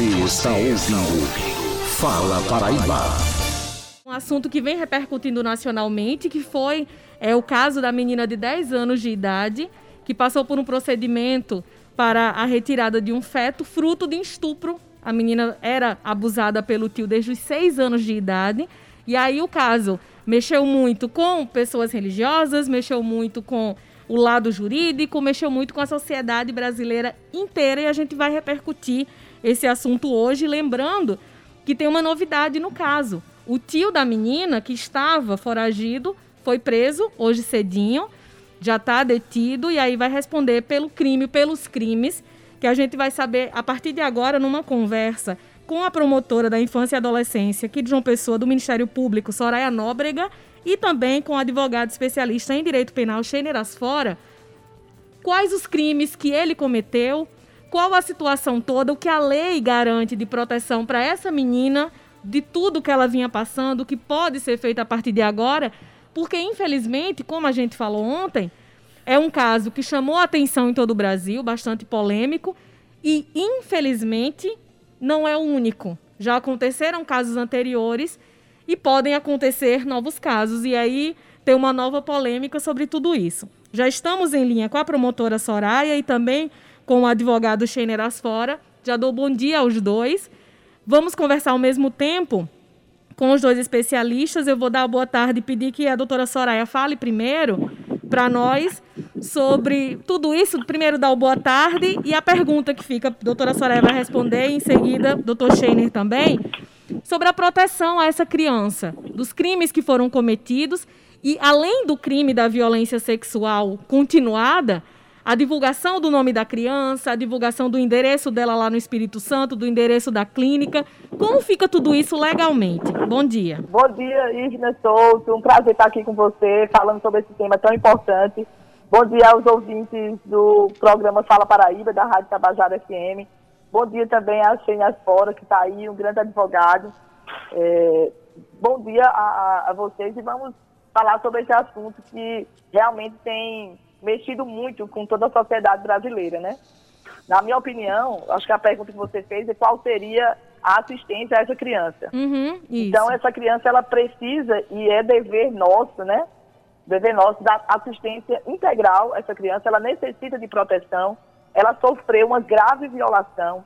Você está ouvindo Fala Paraíba. Um assunto que vem repercutindo nacionalmente, que foi é, o caso da menina de 10 anos de idade, que passou por um procedimento para a retirada de um feto fruto de estupro. A menina era abusada pelo tio desde os 6 anos de idade. E aí o caso mexeu muito com pessoas religiosas, mexeu muito com o lado jurídico, mexeu muito com a sociedade brasileira inteira e a gente vai repercutir esse assunto hoje, lembrando que tem uma novidade no caso. O tio da menina que estava foragido foi preso hoje cedinho, já está detido e aí vai responder pelo crime, pelos crimes, que a gente vai saber a partir de agora numa conversa com a promotora da infância e adolescência aqui de João Pessoa, do Ministério Público, Soraya Nóbrega, e também com o advogado especialista em direito penal, Sheiner Asfora, quais os crimes que ele cometeu, qual a situação toda, o que a lei garante de proteção para essa menina, de tudo que ela vinha passando, o que pode ser feito a partir de agora, porque infelizmente, como a gente falou ontem, é um caso que chamou atenção em todo o Brasil, bastante polêmico, e infelizmente não é o único. Já aconteceram casos anteriores e podem acontecer novos casos. E aí tem uma nova polêmica sobre tudo isso. Já estamos em linha com a promotora Soraya e também com o advogado Scheiner Asfora. Já dou bom dia aos dois. Vamos conversar ao mesmo tempo com os dois especialistas. Eu vou dar boa tarde e pedir que a doutora Soraya fale primeiro para nós sobre tudo isso. Primeiro, dar boa tarde e a pergunta que fica, a doutora Soraya vai responder, em seguida, doutor Scheiner também sobre a proteção a essa criança, dos crimes que foram cometidos e, além do crime da violência sexual continuada, a divulgação do nome da criança, a divulgação do endereço dela lá no Espírito Santo, do endereço da clínica. Como fica tudo isso legalmente? Bom dia. Bom dia, Ivna Souto. Um prazer estar aqui com você, falando sobre esse tema tão importante. Bom dia aos ouvintes do programa Fala Paraíba, da Rádio Tabajara FM. Bom dia também a Xenia Fora, que está aí, um grande advogado. É, bom dia a, a, vocês e vamos falar sobre esse assunto que realmente tem mexido muito com toda a sociedade brasileira, né? Na minha opinião, acho que a pergunta que você fez é qual seria a assistência a essa criança. Uhum, então, essa criança, ela precisa, e é dever nosso, né? Dever nosso, dar assistência integral a essa criança, ela necessita de proteção, ela sofreu uma grave violação,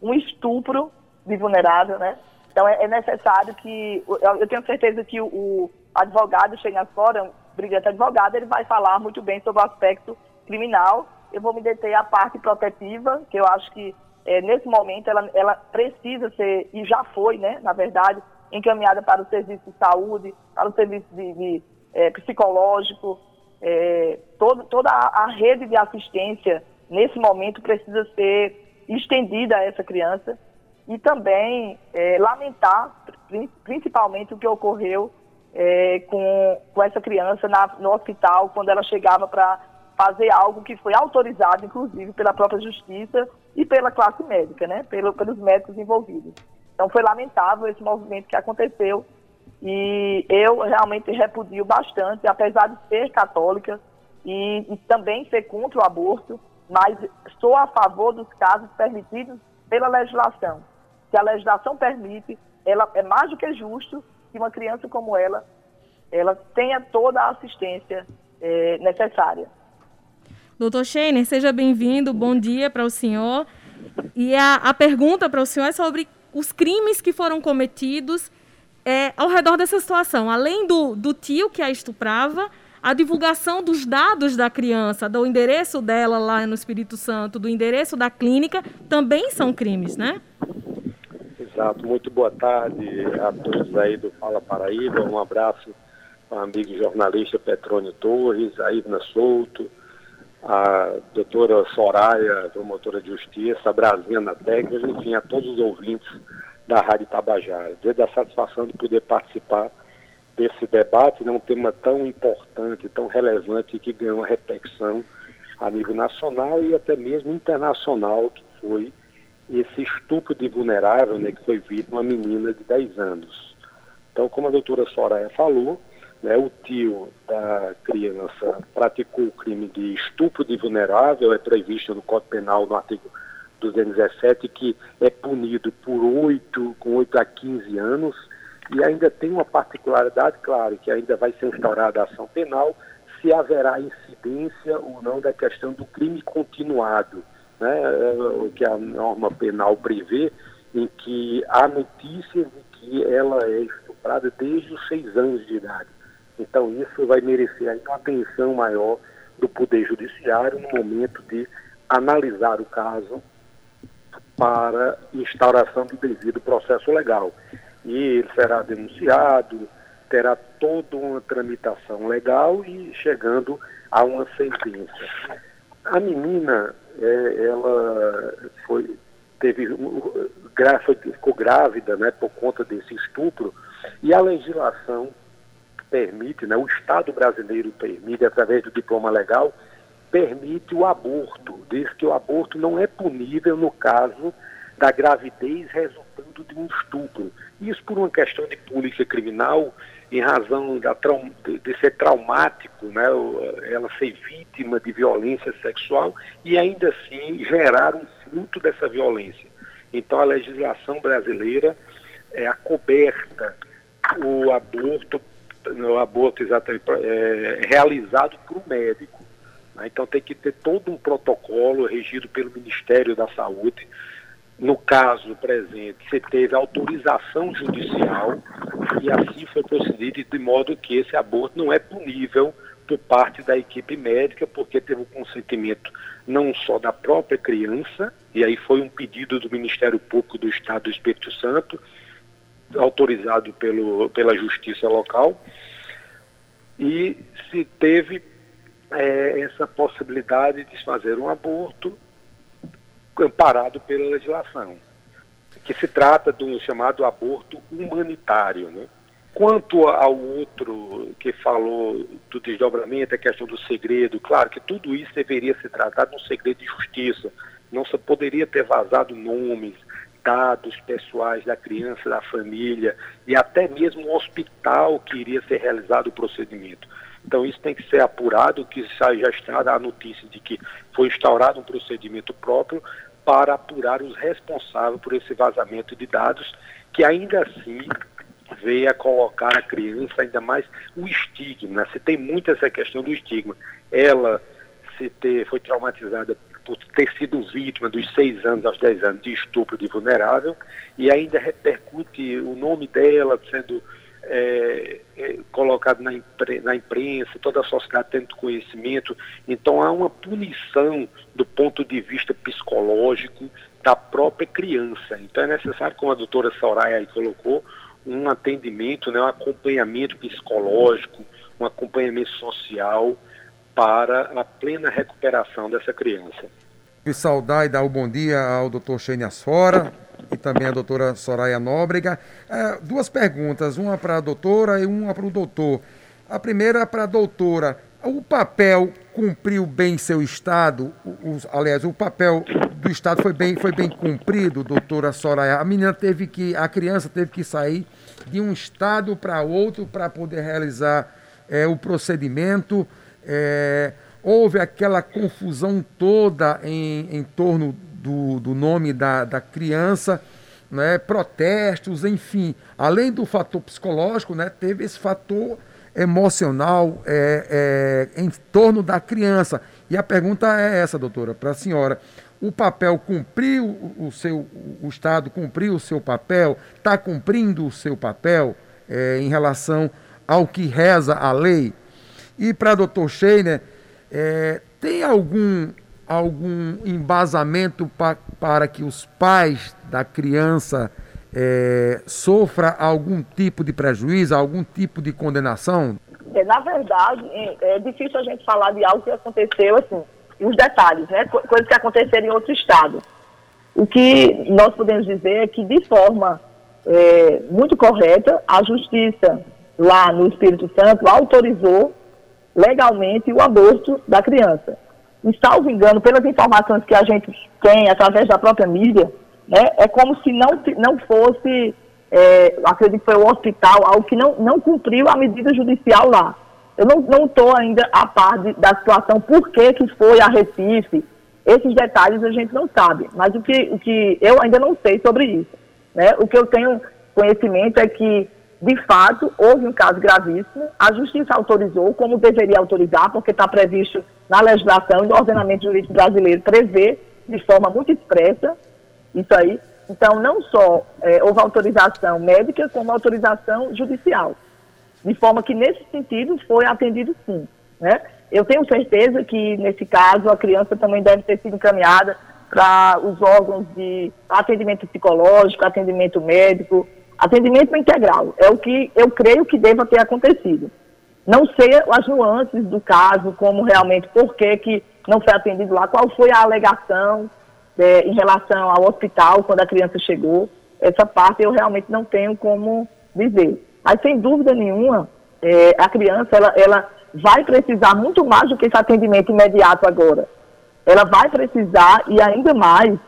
um estupro de vulnerável, né? Então é, é necessário que, eu, eu, tenho certeza que o, o advogado chega fora, brilhante advogado, ele vai falar muito bem sobre o aspecto criminal. Eu vou me deter à parte protetiva, que eu acho que é, nesse momento ela, ela precisa ser, e já foi, né, na verdade, encaminhada para o serviço de saúde, para o serviço de, de é, psicológico, é, todo, toda a, rede de assistência nesse momento precisa ser estendida a essa criança e também é, lamentar principalmente o que ocorreu é, com, com essa criança na, no hospital quando ela chegava para fazer algo que foi autorizado, inclusive, pela própria justiça e pela classe médica, né, Pelo, pelos médicos envolvidos. Então foi lamentável esse movimento que aconteceu e eu realmente repudio bastante, apesar de ser católica e, e também ser contra o aborto, mas sou a favor dos casos permitidos pela legislação. Se a legislação permite, ela é mais do que justo que uma criança como ela, ela tenha toda a assistência é, necessária. Doutor Scheiner, seja bem-vindo, bom dia para o senhor. E a, a pergunta para o senhor é sobre os crimes que foram cometidos é, ao redor dessa situação. Além do, do tio que a estuprava, a divulgação dos dados da criança, do endereço dela lá no Espírito Santo, do endereço da clínica, também são crimes, né? Exato. Muito boa tarde a todos aí do Fala Paraíba. Um abraço ao amigo jornalista Petrônio Torres, a Ivna Souto, a doutora Soraya, promotora de justiça, a Brasina Técnica, enfim, a todos os ouvintes da Rádio Tabajara. Dizer da satisfação de poder participar desse debate, né, um tema tão importante, tão relevante, que ganhou uma repercussão a nível nacional e até mesmo internacional, que foi esse estupro de vulnerável, né, que foi vítima uma menina de 10 anos. Então, como a doutora Soraya falou, né, o tio da criança praticou o crime de estupro de vulnerável, é previsto no Código Penal no artigo 217, que é punido por 8, com 8 a 15 anos, e ainda tem uma particularidade, claro, que ainda vai ser instaurada a ação penal, se haverá incidência ou não da questão do crime continuado, né, o que a norma penal prevê, em que há notícias de que ela é estuprada desde os seis anos de idade. Então isso vai merecer aí uma atenção maior do Poder Judiciário no momento de analisar o caso para instauração do devido processo legal. E ele será denunciado, terá toda uma tramitação legal e chegando a uma sentença. A menina, é, ela foi, teve, ficou grávida né, por conta desse estupro e a legislação permite, né, o Estado brasileiro permite, através do diploma legal, permite o aborto, diz que o aborto não é punível no caso da gravidez resultando de um estupro. Isso por uma questão de polícia criminal, em razão da, de, ser traumático, né, ela ser vítima de violência sexual e ainda assim gerar um fruto dessa violência. Então a legislação brasileira é acoberta o aborto, o aborto exatamente, é, realizado por um médico. Né? Então tem que ter todo um protocolo regido pelo Ministério da Saúde. No caso presente, você teve autorização judicial e assim foi procedido de modo que esse aborto não é punível por parte da equipe médica, porque teve o consentimento não só da própria criança, e aí foi um pedido do Ministério Público do Estado do Espírito Santo, autorizado pelo, pela justiça local, e se teve é, essa possibilidade de fazer um aborto amparado pela legislação, que se trata do chamado aborto humanitário. Né? Quanto ao outro que falou do desdobramento, a questão do segredo, claro que tudo isso deveria ser tratado no segredo de justiça. Não se poderia ter vazado nomes, dados pessoais da criança, da família e até mesmo o hospital que iria ser realizado o procedimento. Então isso tem que ser apurado, que já está a notícia de que foi instaurado um procedimento próprio para apurar os responsáveis por esse vazamento de dados, que ainda assim veio a colocar a criança ainda mais o estigma. Se tem muito essa questão do estigma. Ela se ter, foi traumatizada por ter sido vítima dos seis anos aos dez anos de estupro de vulnerável e ainda repercute o nome dela sendo é, é, colocado na, na imprensa, toda a sociedade tendo conhecimento. Então há uma punição do ponto de vista psicológico da própria criança. Então é necessário, como a doutora Soraya aí colocou, um atendimento, né, um acompanhamento psicológico, um acompanhamento social para a plena recuperação dessa criança. E saudar e dar o bom dia ao doutor Xênia Sora e também à doutora Soraya Nóbrega. É, duas perguntas, uma para a doutora e uma para o doutor. A primeira para a doutora. O papel cumpriu bem seu Estado? O, o, aliás, o papel do Estado foi bem, foi bem cumprido, doutora Soraya? A menina teve que, a criança teve que sair de um Estado para outro para poder realizar é, o procedimento. É, houve aquela confusão toda em, em torno do, do nome da, da criança, né, protestos, enfim. Além do fator psicológico, né, teve esse fator emocional é, é, em torno da criança. E a pergunta é essa, doutora, para a senhora. O papel cumpriu o seu, o Estado cumpriu o seu papel, está cumprindo o seu papel é, em relação ao que reza a lei? E para doutor Scheiner, é, tem algum, algum embasamento pa, para que os pais da criança é, sofra algum tipo de prejuízo, algum tipo de condenação? É, na verdade, é, é difícil a gente falar de algo que aconteceu, assim, os detalhes, né? Coisas que aconteceram em outro estado. O que nós podemos dizer é que, de forma é, muito correta, a justiça lá no Espírito Santo autorizou legalmente o aborto da criança. E, salvo engano, pelas informações que a gente tem através da própria mídia, né, é como se não, não fosse, é, acredito que foi o hospital, algo que não, não cumpriu a medida judicial lá. Eu não estou ainda a par de, da situação, por que, que foi a Recife, Esses detalhes a gente não sabe, mas o que, o que eu ainda não sei sobre isso. Né? O que eu tenho conhecimento é que, de fato, houve um caso gravíssimo, a justiça autorizou, como deveria autorizar, porque está previsto na legislação e no ordenamento jurídico brasileiro, prevê de forma muito expressa isso aí. Então, não só é, houve autorização médica, como autorização judicial. De forma que, nesse sentido, foi atendido sim. Né? Eu tenho certeza que, nesse caso, a criança também deve ter sido encaminhada para os órgãos de atendimento psicológico, atendimento médico, atendimento integral. É o que eu creio que deva ter acontecido. Não sei as nuances do caso, como realmente, por que, que não foi atendido lá, qual foi a alegação é, em relação ao hospital quando a criança chegou. Essa parte eu realmente não tenho como dizer. Mas, sem dúvida nenhuma, é, a criança ela, ela vai precisar muito mais do que esse atendimento imediato agora. Ela vai precisar, e ainda mais,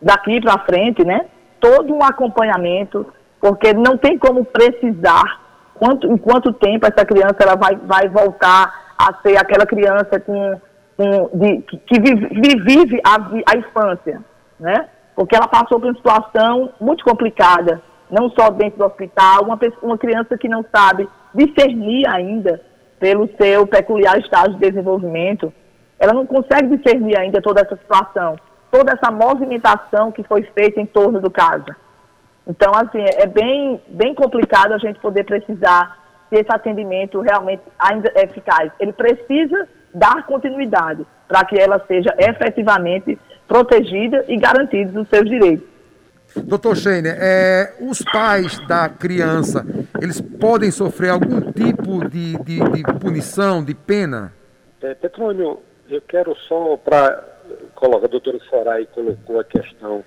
daqui para frente, né? Todo um acompanhamento, porque não tem como precisar quanto, em quanto tempo essa criança ela vai, vai voltar a ser aquela criança com, com, de, que, que vive, vive a, a infância, né? Porque ela passou por uma situação muito complicada, não só dentro do hospital, uma, uma criança que não sabe discernir ainda pelo seu peculiar estágio de desenvolvimento, ela não consegue discernir ainda toda essa situação, toda essa movimentação que foi feita em torno do caso. Então, assim, é bem, bem complicado a gente poder precisar se esse atendimento realmente ainda é eficaz. Ele precisa dar continuidade para que ela seja efetivamente protegida e garantidos os seus direitos. Doutor Scheiner, é, os pais da criança, eles podem sofrer algum tipo de, de, de punição, de pena? É, Petrônio, eu quero só para colocar, a doutora Sorai colocou a questão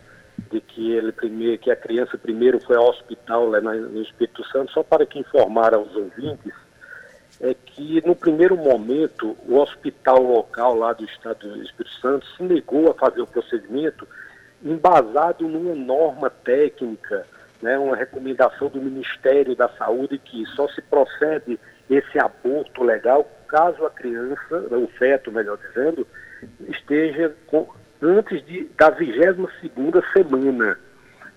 de que ele primeiro, que a criança primeiro foi ao hospital lá no Espírito Santo, só para que informar aos ouvintes, é que no primeiro momento o hospital local lá do estado do Espírito Santo se negou a fazer o procedimento embasado numa norma técnica, né, uma recomendação do Ministério da Saúde que só se procede esse aborto legal caso a criança, o feto, melhor dizendo, esteja antes de, da 22 semana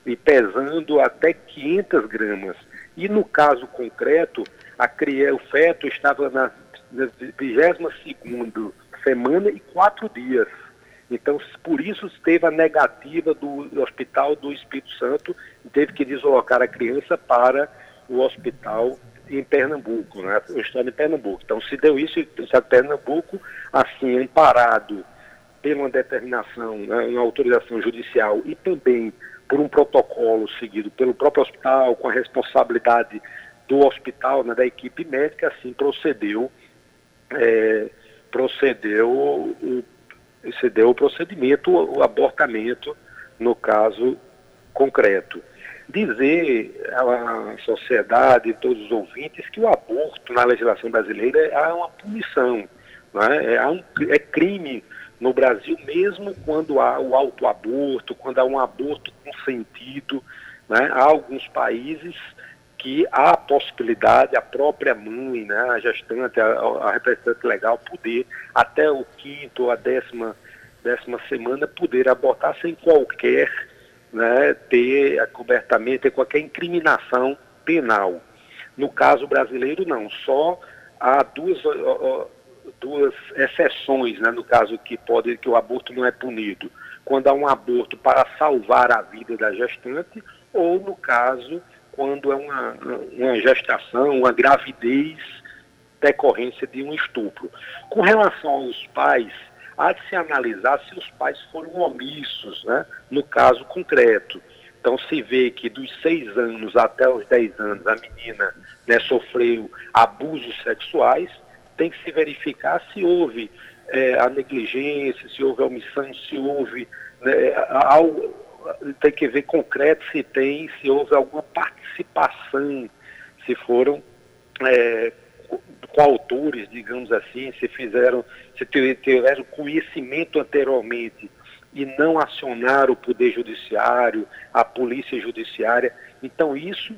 e pesando até 500 gramas. E no caso concreto, a criança, o feto estava na, na 22 semana e quatro dias. Então, por isso teve a negativa do Hospital do Espírito Santo, teve que deslocar a criança para o hospital em Pernambuco, né? o estado de Pernambuco. Então, se deu isso, o estado de Pernambuco, assim, amparado por uma determinação, né, uma autorização judicial e também por um protocolo seguido pelo próprio hospital, com a responsabilidade do hospital, né, da equipe médica, assim procedeu, é, procedeu, procedeu o procedimento, o abortamento, no caso concreto dizer à sociedade, todos os ouvintes, que o aborto na legislação brasileira é uma punição, né? é, um, é crime no Brasil, mesmo quando há o autoaborto, quando há um aborto consentido. Né? Há alguns países que há a possibilidade, a própria mãe, né, a gestante, a, a representante legal, poder, até o quinto ou a décima, décima semana, poder abortar sem qualquer né, ter acobertamento, ter qualquer incriminação penal. No caso brasileiro, não, só há duas, duas exceções, né, no caso que pode que o aborto não é punido. Quando há um aborto para salvar a vida da gestante, ou no caso, quando é uma, uma gestação, uma gravidez decorrência de um estupro. Com relação aos pais, há de se analisar se os pais foram omissos, né, no caso concreto. Então se vê que dos seis anos até os dez anos a menina né, sofreu abusos sexuais, tem que se verificar se houve é, a negligência, se houve a omissão, se houve né, algo, tem que ver concreto se tem, se houve alguma participação, se foram é, coautores, digamos assim, se fizeram, se tiveram conhecimento anteriormente e não acionaram o Poder Judiciário, a Polícia Judiciária. Então, isso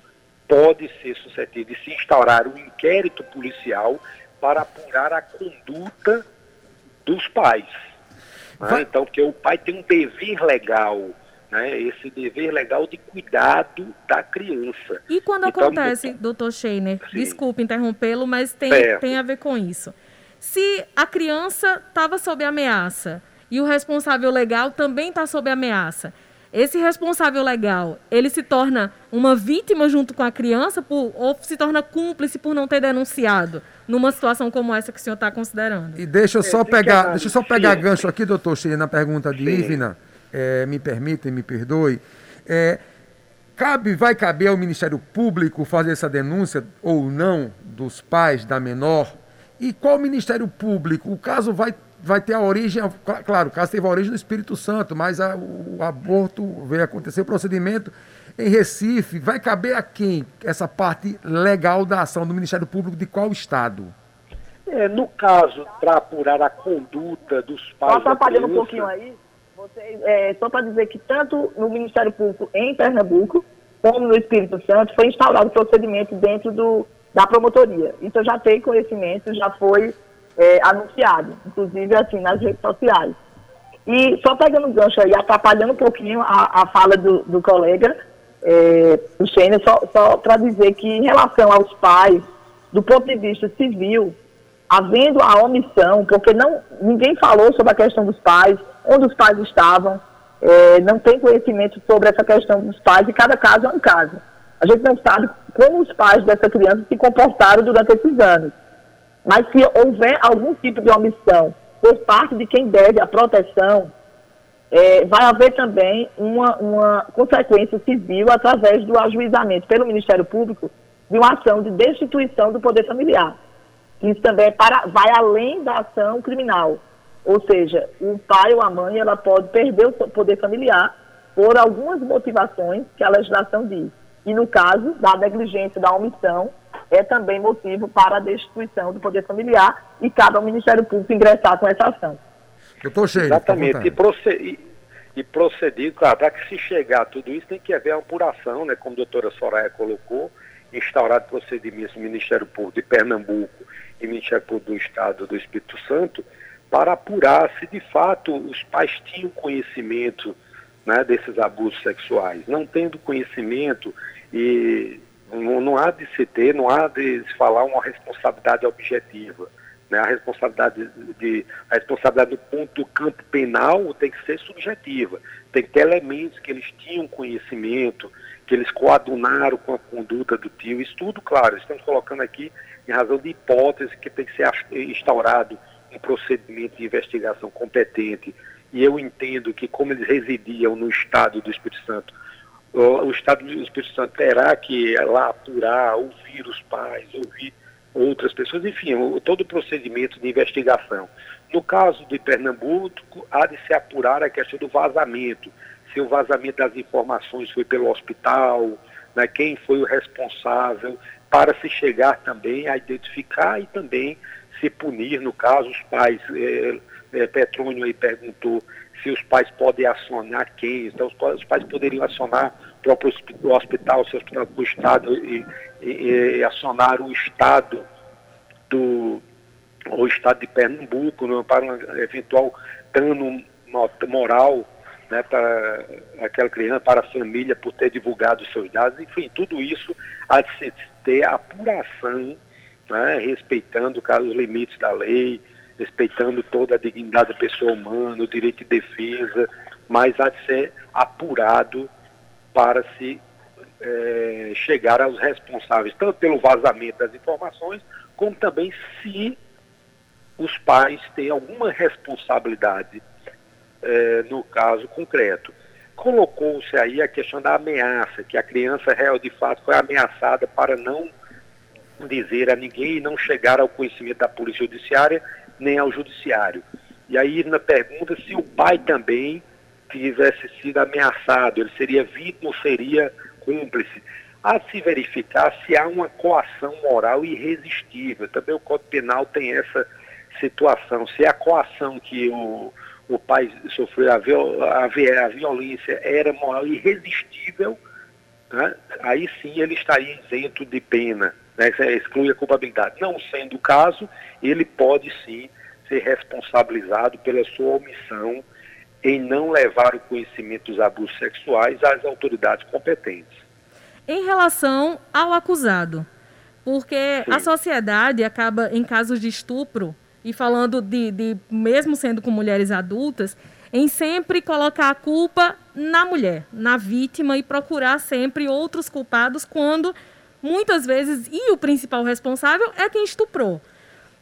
pode ser suscetível de se instaurar um inquérito policial para apurar a conduta dos pais. Né? Então, porque o pai tem um dever legal né, esse dever legal de cuidado da criança. E quando então, acontece, doutor Scheiner, desculpe interrompê-lo, mas tem, tem a ver com isso. Se a criança estava sob ameaça e o responsável legal também está sob ameaça, esse responsável legal, ele se torna uma vítima junto com a criança por, ou se torna cúmplice por não ter denunciado numa situação como essa que o senhor está considerando? E deixa eu só é, pegar, deixa eu só pegar gancho aqui, doutor Scheiner, na pergunta de. Ivna é, me permitem, me perdoe, é, cabe, vai caber ao Ministério Público fazer essa denúncia ou não dos pais da menor? E qual Ministério Público? O caso vai, vai ter a origem, claro, o caso teve a origem no Espírito Santo, mas a, o aborto veio acontecer, o procedimento em Recife, vai caber a quem essa parte legal da ação do Ministério Público de qual estado? É, no caso, para apurar a conduta dos pais. Está atrapalhando um pouquinho aí? Você, é, só para dizer que tanto no Ministério Público em Pernambuco, como no Espírito Santo, foi instaurado o procedimento dentro do, da promotoria. Isso eu já tenho conhecimento, já foi é, anunciado, inclusive assim, nas redes sociais. E só pegando um gancho aí, atrapalhando um pouquinho a, a fala do, do colega, é, o só, só para dizer que em relação aos pais, do ponto de vista civil, havendo a omissão, porque não, ninguém falou sobre a questão dos pais, onde os pais estavam, é, não tem conhecimento sobre essa questão dos pais, e cada caso é um caso. A gente não sabe como os pais dessa criança se comportaram durante esses anos. Mas se houver algum tipo de omissão por parte de quem deve a proteção, é, vai haver também uma, uma consequência civil através do ajuizamento pelo Ministério Público de uma ação de destituição do poder familiar. Isso também é para, vai além da ação criminal. Ou seja, o pai ou a mãe ela pode perder o poder familiar por algumas motivações que a legislação diz. E no caso da negligência, da omissão, é também motivo para a destituição do poder familiar e cabe ao Ministério Público ingressar com essa ação. Doutor Cheio, Exatamente. E, proceder, e proceder, claro, para que se chegar a tudo isso, tem que haver uma apuração, né, como a doutora Soraya colocou, instaurado procedimentos no Ministério Público de Pernambuco e Ministério Público do Estado do Espírito Santo, para apurar se de fato os pais tinham conhecimento né, desses abusos sexuais. Não tendo conhecimento e não, não, há de se ter, não há de se falar uma responsabilidade objetiva. Né? A responsabilidade de a responsabilidade do ponto do campo penal tem que ser subjetiva. Tem que ter elementos que eles tinham conhecimento, que eles coadunaram com a conduta do tio. Isso tudo, claro, estamos colocando aqui em razão de hipótese que tem que ser instaurado um procedimento de investigação competente. E eu entendo que, como eles residiam no Estado do Espírito Santo, o Estado do Espírito Santo terá que lá apurar, ouvir os pais, ouvir outras pessoas, enfim, todo o procedimento de investigação. No caso de Pernambuco, há de se apurar a questão do vazamento, se o vazamento das informações foi pelo hospital, né, quem foi o responsável, para se chegar também a identificar e também se punir, no caso, os pais. É, é, Petrônio aí perguntou se os pais podem acionar quem. Então, os, pais poderiam acionar próprio hospital, o hospital do Estado e, e, e, acionar o Estado do o Estado de Pernambuco né, para um eventual dano moral né, para aquela criança, para a família, por ter divulgado seus dados, enfim, tudo isso há de se ter apuração, né, respeitando os limites da lei, respeitando toda a dignidade da pessoa humana, o direito de defesa, mas há de ser apurado para se é, chegar aos responsáveis, tanto pelo vazamento das informações, como também se os pais têm alguma responsabilidade é, no caso concreto. Colocou-se aí a questão da ameaça, que a criança real de fato foi ameaçada para não dizer a ninguém e não chegar ao conhecimento da Polícia Judiciária nem ao Judiciário. E aí na pergunta se o pai também tivesse sido ameaçado, ele seria vítima ou seria cúmplice. De se verificar se há uma coação moral irresistível. Também o Código Penal tem essa situação. Se a coação que o, o pai sofreu, a, a, a violência era moral irresistível, né? aí sim ele estaria isento de pena, né? exclui a culpabilidade. Não sendo o caso, ele pode sim ser responsabilizado pela sua omissão em não levar o conhecimento dos abusos sexuais às autoridades competentes. Em relação ao acusado, porque Sim. a sociedade acaba, em casos de estupro, e falando de, de, mesmo sendo com mulheres adultas, em sempre colocar a culpa na mulher, na vítima, e procurar sempre outros culpados quando muitas vezes, e o principal responsável é quem estuprou.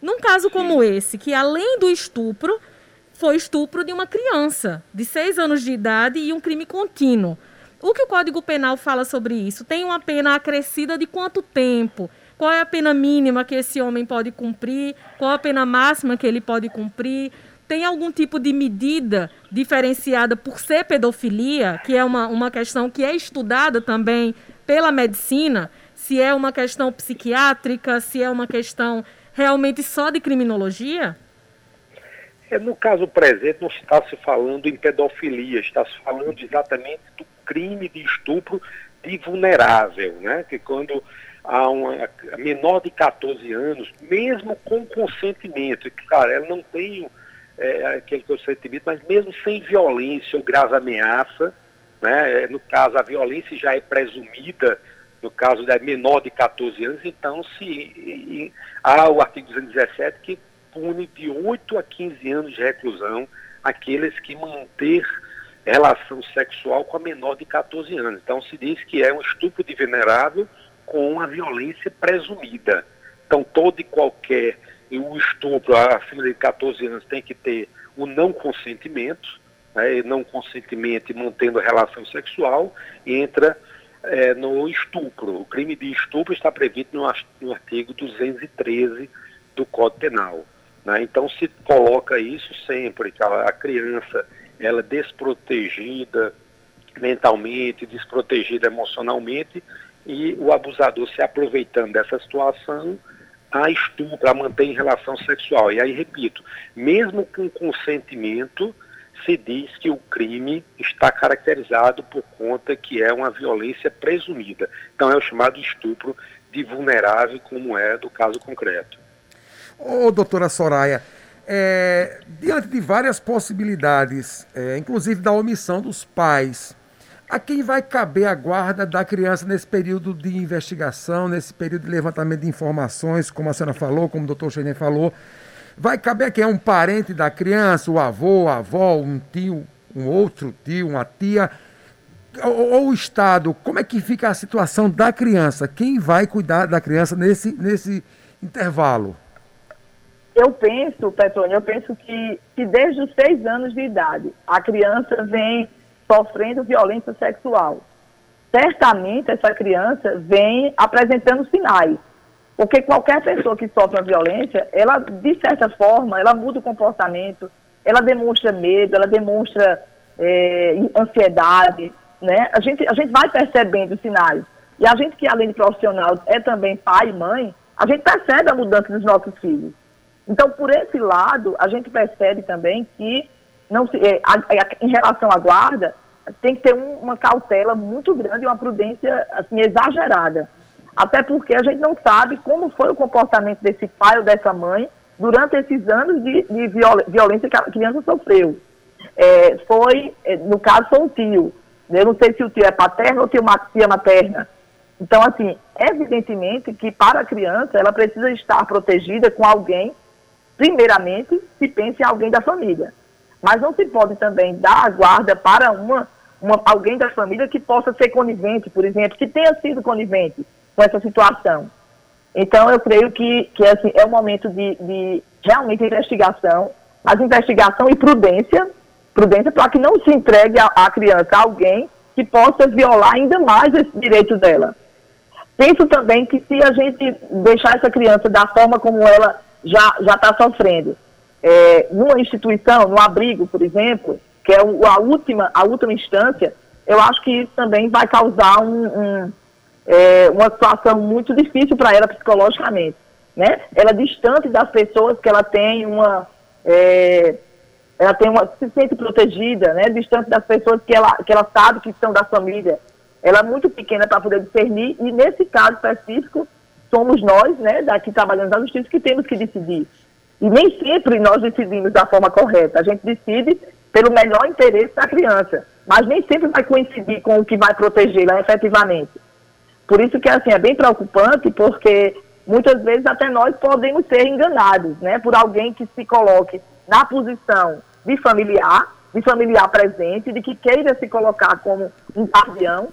Num caso como esse, que além do estupro, foi estupro de uma criança de seis anos de idade e um crime contínuo. O que o Código Penal fala sobre isso? Tem uma pena acrescida de quanto tempo? Qual é a pena mínima que esse homem pode cumprir? Qual a pena máxima que ele pode cumprir? Tem algum tipo de medida diferenciada por ser pedofilia, que é uma, uma questão que é estudada também pela medicina? Se é uma questão psiquiátrica, se é uma questão realmente só de criminologia? É, no caso presente, não está se falando em pedofilia, está se falando exatamente do crime de estupro de vulnerável, né? Que quando há uma menor de 14 anos, mesmo com consentimento, que, cara, ela não tem é, aquele consentimento, mas mesmo sem violência ou grave ameaça, né? É, no caso, a violência já é presumida no caso da menor de 14 anos, então se e, há o artigo 217 que pune de 8 a 15 anos de reclusão aqueles que manter relação sexual com a menor de 14 anos. Então se diz que é um estupro de venerável com a violência presumida. Então todo e qualquer o estupro acima de 14 anos tem que ter o não consentimento, né, não consentimento e mantendo relação sexual, entra é, no estupro. O crime de estupro está previsto no, no artigo 213 do Código Penal. Né? Então se coloca isso sempre, que a, criança ela é desprotegida mentalmente, desprotegida emocionalmente, e o abusador se aproveitando dessa situação a estupro, a manter em relação sexual. E aí, repito, mesmo com consentimento, se diz que o crime está caracterizado por conta que é uma violência presumida. Então é o chamado estupro de vulnerável, como é do caso concreto. Ô, doutora Soraya, é, diante de várias possibilidades, é, inclusive da omissão dos pais, a quem vai caber a guarda da criança nesse período de investigação, nesse período de levantamento de informações, como a senhora falou, como o doutor Chenet falou? Vai caber quem é um parente da criança, o avô, a avó, um tio, um outro tio, uma tia, ou, ou, o Estado, como é que fica a situação da criança? Quem vai cuidar da criança nesse, nesse intervalo? Eu penso, Petrônio, eu penso que, que desde os seis anos de idade a criança vem sofrendo violência sexual. Certamente essa criança vem apresentando sinais porque qualquer pessoa que sofre uma violência, ela, de certa forma, ela muda o comportamento, ela demonstra medo, ela demonstra é, ansiedade, né? A gente, a gente vai percebendo sinais. E a gente que, além de profissional, é também pai e mãe, a gente percebe a mudança dos nossos filhos. Então, por esse lado, a gente percebe também que, não se, é, a, a, em relação à guarda, tem que ter um, uma cautela muito grande, uma prudência assim, exagerada. Até porque a gente não sabe como foi o comportamento desse pai ou dessa mãe durante esses anos de, de violência que a criança sofreu. É, foi, é, no caso, foi um tio. Eu não sei se o tio é paterno ou tia materna. Então, assim, evidentemente que para a criança ela precisa estar protegida com alguém, primeiramente, se pense em alguém da família. Mas não se pode também dar a guarda para uma, uma, alguém da família que possa ser conivente, por exemplo, que tenha sido conivente com essa situação. Então, eu creio que, que assim, é o momento de, de realmente investigação, mas investigação e prudência, prudência para que não se entregue a criança a alguém que possa violar ainda mais esse direito dela. Penso também que se a gente deixar essa criança da forma como ela já está sofrendo, é, numa instituição, no abrigo, por exemplo, que é a última, a última instância, eu acho que isso também vai causar um, um é, uma situação muito difícil para ela psicologicamente. Né? Ela é distante das pessoas que ela tem uma. É, ela tem uma, se sente protegida, né? distante das pessoas que ela, que ela sabe que são da família. Ela é muito pequena para poder discernir, e nesse caso específico, somos nós, né, daqui trabalhando na justiça, que temos que decidir. E nem sempre nós decidimos da forma correta. A gente decide pelo melhor interesse da criança, mas nem sempre vai coincidir com o que vai protegê-la efetivamente. Por isso que assim é bem preocupante, porque muitas vezes até nós podemos ser enganados, né, por alguém que se coloque na posição de familiar, de familiar presente, de que queira se colocar como um guardião,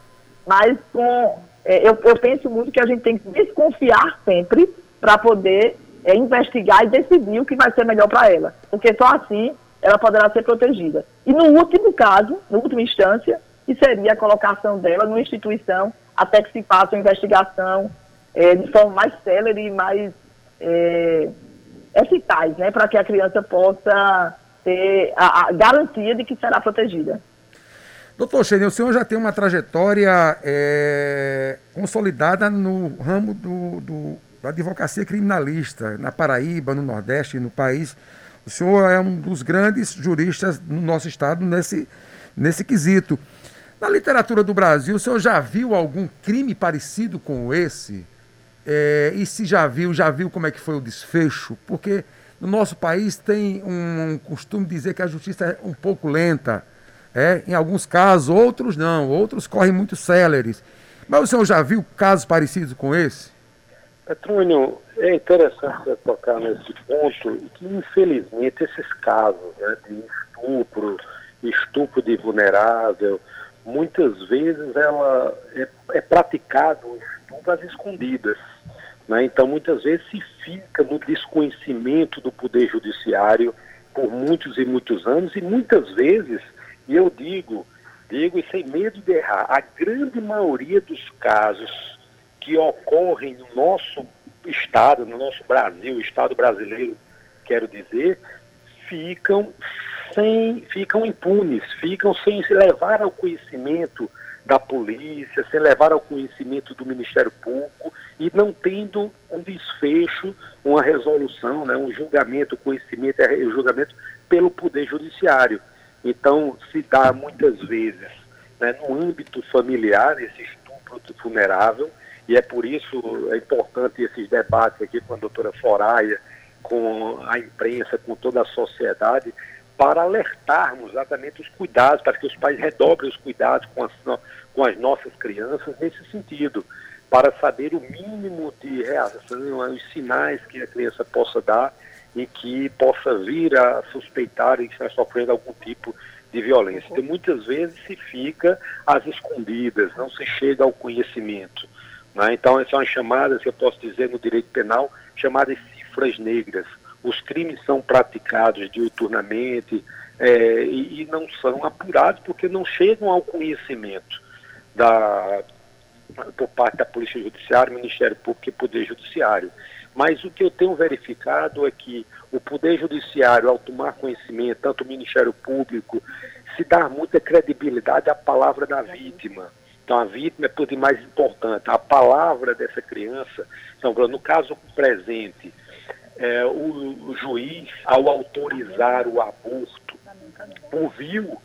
mas com é, eu, eu, penso muito que a gente tem que desconfiar sempre para poder é, investigar e decidir o que vai ser melhor para ela, porque só assim ela poderá ser protegida. E no último caso, na última instância, que seria a colocação dela numa instituição até que se faça uma investigação é, de forma mais célere e mais é, eficaz, né, para que a criança possa ter a, a, garantia de que será protegida. Doutor Xenia, o senhor já tem uma trajetória é, consolidada no ramo do, do, da advocacia criminalista, na Paraíba, no Nordeste, no país. O senhor é um dos grandes juristas no nosso estado nesse, nesse quesito. Na literatura do Brasil, o senhor já viu algum crime parecido com esse? É, e se já viu, já viu como é que foi o desfecho? Porque no nosso país tem um, um costume de dizer que a justiça é um pouco lenta. É, em alguns casos, outros não, outros correm muito céleres. Mas o senhor já viu casos parecidos com esse? Petrônio, é interessante você tocar nesse ponto que, infelizmente, esses casos né, de estupro, estupro de vulnerável, muitas vezes ela é, é praticado estupro às escondidas. Né? Então, muitas vezes se fica no desconhecimento do Poder Judiciário por muitos e muitos anos, e muitas vezes, e eu digo, digo e sem medo de errar, a grande maioria dos casos que ocorrem no nosso Estado, no nosso Brasil, Estado brasileiro, quero dizer, ficam sem, ficam impunes, ficam sem se levar ao conhecimento da polícia, sem levar ao conhecimento do Ministério Público e não tendo um desfecho, uma resolução, né, um julgamento, conhecimento e julgamento pelo Poder Judiciário. Então, se dá muitas vezes, né, no âmbito familiar, esse estupro vulnerável, e é por isso é importante esses debates aqui com a doutora Foraia, com a imprensa, com toda a sociedade, para alertarmos exatamente os cuidados, para que os pais redobrem os cuidados com as, com as nossas crianças nesse sentido, para saber o mínimo de reação, os sinais que a criança possa dar e que possa vir a suspeitar que está sofrendo algum tipo de violência. Então, muitas vezes se fica às escondidas, não se chega ao conhecimento. Né? Então, essas são as chamadas, eu posso dizer no direito penal, chamadas cifras negras. Os crimes são praticados diuturnamente é, e, e não são apurados porque não chegam ao conhecimento da, por parte da Polícia Judiciária, Ministério Público e Poder Judiciário. Mas o que eu tenho verificado é que o Poder Judiciário, ao tomar conhecimento, tanto o Ministério Público, se dá muita credibilidade à palavra da vítima. Então, a vítima é tudo mais importante. A palavra dessa criança, então, no caso presente, é, o, o, juiz, ao autorizar o aborto, ouviu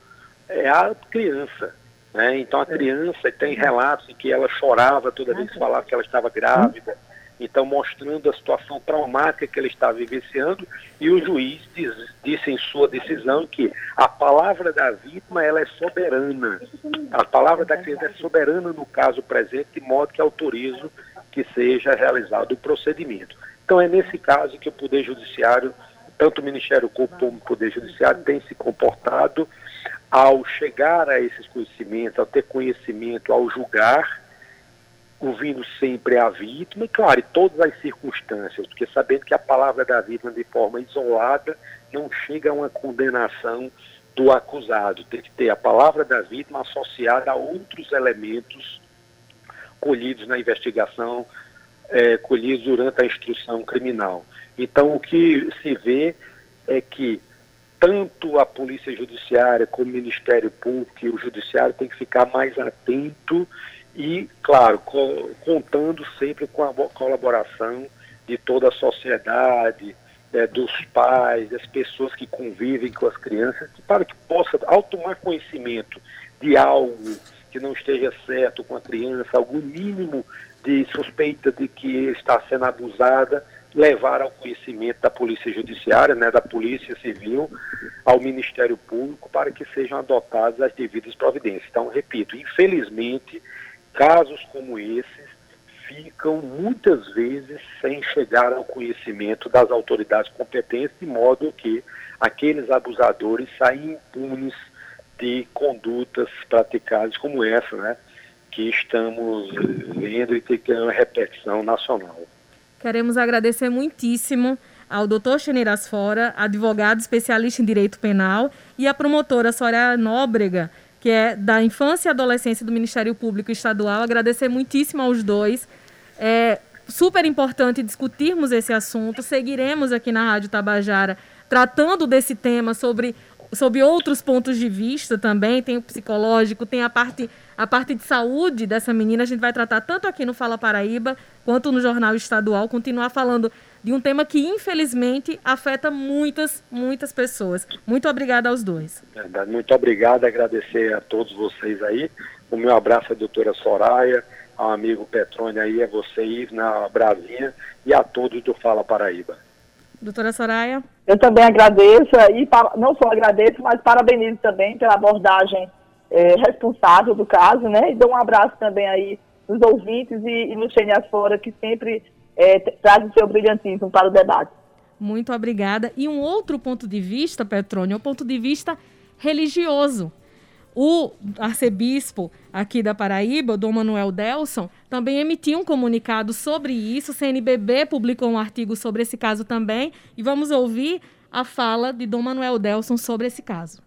é, a criança. Né? Então, a criança tem relatos em que ela chorava toda vez que falava que ela estava grávida. Então, mostrando a situação traumática que ela está vivenciando, e o juiz diz, disse em sua decisão que a palavra da vítima ela é soberana. A palavra da criança é soberana no caso presente, de modo que autorizo que seja realizado o procedimento. Então, é nesse caso que o Poder Judiciário, tanto o Ministério Público como o Poder Judiciário, tem se comportado ao chegar a esses conhecimentos, ao ter conhecimento, ao julgar ouvindo sempre a vítima, e claro, e todas as circunstâncias, porque sabendo que a palavra da vítima de forma isolada não chega a uma condenação do acusado, tem que ter a palavra da vítima associada a outros elementos colhidos na investigação, é, colhidos durante a instrução criminal. Então, o que se vê é que tanto a Polícia Judiciária como o Ministério Público e o Judiciário tem que ficar mais atento e, claro, co contando sempre com a colaboração de toda a sociedade, é, dos pais, das pessoas que convivem com as crianças, para que possa, ao tomar conhecimento de algo que não esteja certo com a criança, algum mínimo de suspeita de que está sendo abusada, levar ao conhecimento da Polícia Judiciária, né, da Polícia Civil, ao Ministério Público, para que sejam adotadas as devidas providências. Então, repito, infelizmente, casos como esses ficam muitas vezes sem chegar ao conhecimento das autoridades competentes, de modo que aqueles abusadores saem impunes de condutas praticadas como essa, né, que estamos vendo e que tem uma repetição nacional. Queremos agradecer muitíssimo ao doutor Cheneiras Fora, advogado especialista em direito penal, e a promotora Soraya Nóbrega, que é da Infância e Adolescência do Ministério Público Estadual. Agradecer muitíssimo aos dois. É super importante discutirmos esse assunto. Seguiremos aqui na Rádio Tabajara tratando desse tema sobre, sobre outros pontos de vista também. Tem o psicológico, tem a parte, a parte de saúde dessa menina. A gente vai tratar tanto aqui no Fala Paraíba quanto no Jornal Estadual. Continuar falando de um tema que, infelizmente, afeta muitas, muitas pessoas. Muito obrigada aos dois. Verdade. Muito obrigado. Agradecer a todos vocês aí. O meu abraço à doutora Soraya, ao amigo Petrônio aí, a vocês na Brasinha e a todos do Fala Paraíba. Doutora Soraya? Eu também agradeço, e não só agradeço, mas parabenizo também pela abordagem é, responsável do caso, né? E dou um abraço também aí nos ouvintes e, e no Xenias Fora, que sempre é, traz o seu brilhantismo para o debate. Muito obrigada. E um outro ponto de vista, Petrônio, é o ponto de vista religioso. O arcebispo aqui da Paraíba, Dom Manuel Delson, também emitiu um comunicado sobre isso. O CNBB publicou um artigo sobre esse caso também. E vamos ouvir a fala de Dom Manuel Delson sobre esse caso.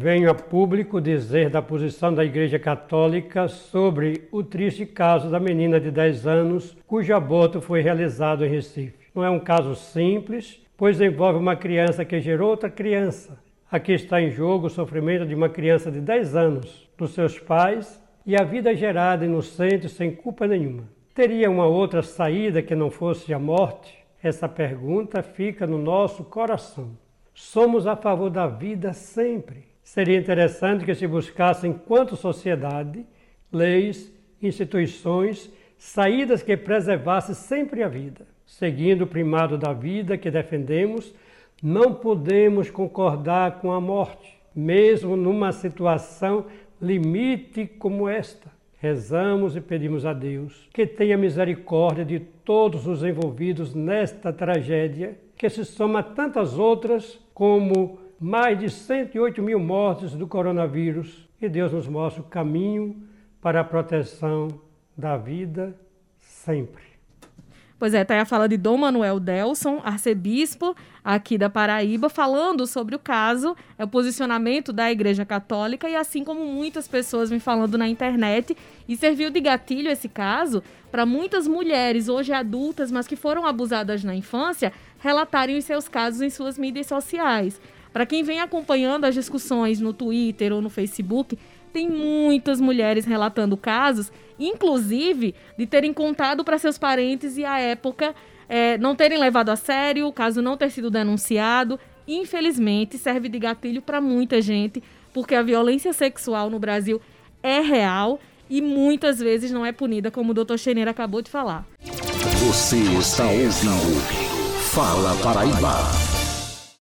Venho a público dizer da posição da Igreja Católica sobre o triste caso da menina de 10 anos cujo aborto foi realizado em Recife. Não é um caso simples, pois envolve uma criança que gerou outra criança Aqui está em jogo o sofrimento de uma criança de 10 anos, dos seus pais e a vida gerada inocente sem culpa nenhuma. Teria uma outra saída que não fosse a morte? Essa pergunta fica no nosso coração. Somos a favor da vida sempre. Seria interessante que se buscasse, enquanto sociedade, leis, instituições, saídas que preservassem sempre a vida, seguindo o primado da vida que defendemos não podemos concordar com a morte, mesmo numa situação limite como esta. Rezamos e pedimos a Deus que tenha misericórdia de todos os envolvidos nesta tragédia, que se soma a tantas outras, como mais de 108 mil mortes do coronavírus, e Deus nos mostre o caminho para a proteção da vida sempre. Pois é, tá a fala de Dom Manuel Delson, arcebispo aqui da Paraíba, falando sobre o caso, é o posicionamento da Igreja Católica e assim como muitas pessoas vêm falando na internet, e serviu de gatilho esse caso para muitas mulheres, hoje adultas, mas que foram abusadas na infância, relatarem os seus casos em suas mídias sociais. Para quem vem acompanhando as discussões no Twitter ou no Facebook, tem muitas mulheres relatando casos, inclusive de terem contado para seus parentes e à época é, não terem levado a sério, o caso não ter sido denunciado. Infelizmente, serve de gatilho para muita gente, porque a violência sexual no Brasil é real e muitas vezes não é punida, como o doutor Cheneira acabou de falar. Você está ouvindo Fala Paraíba.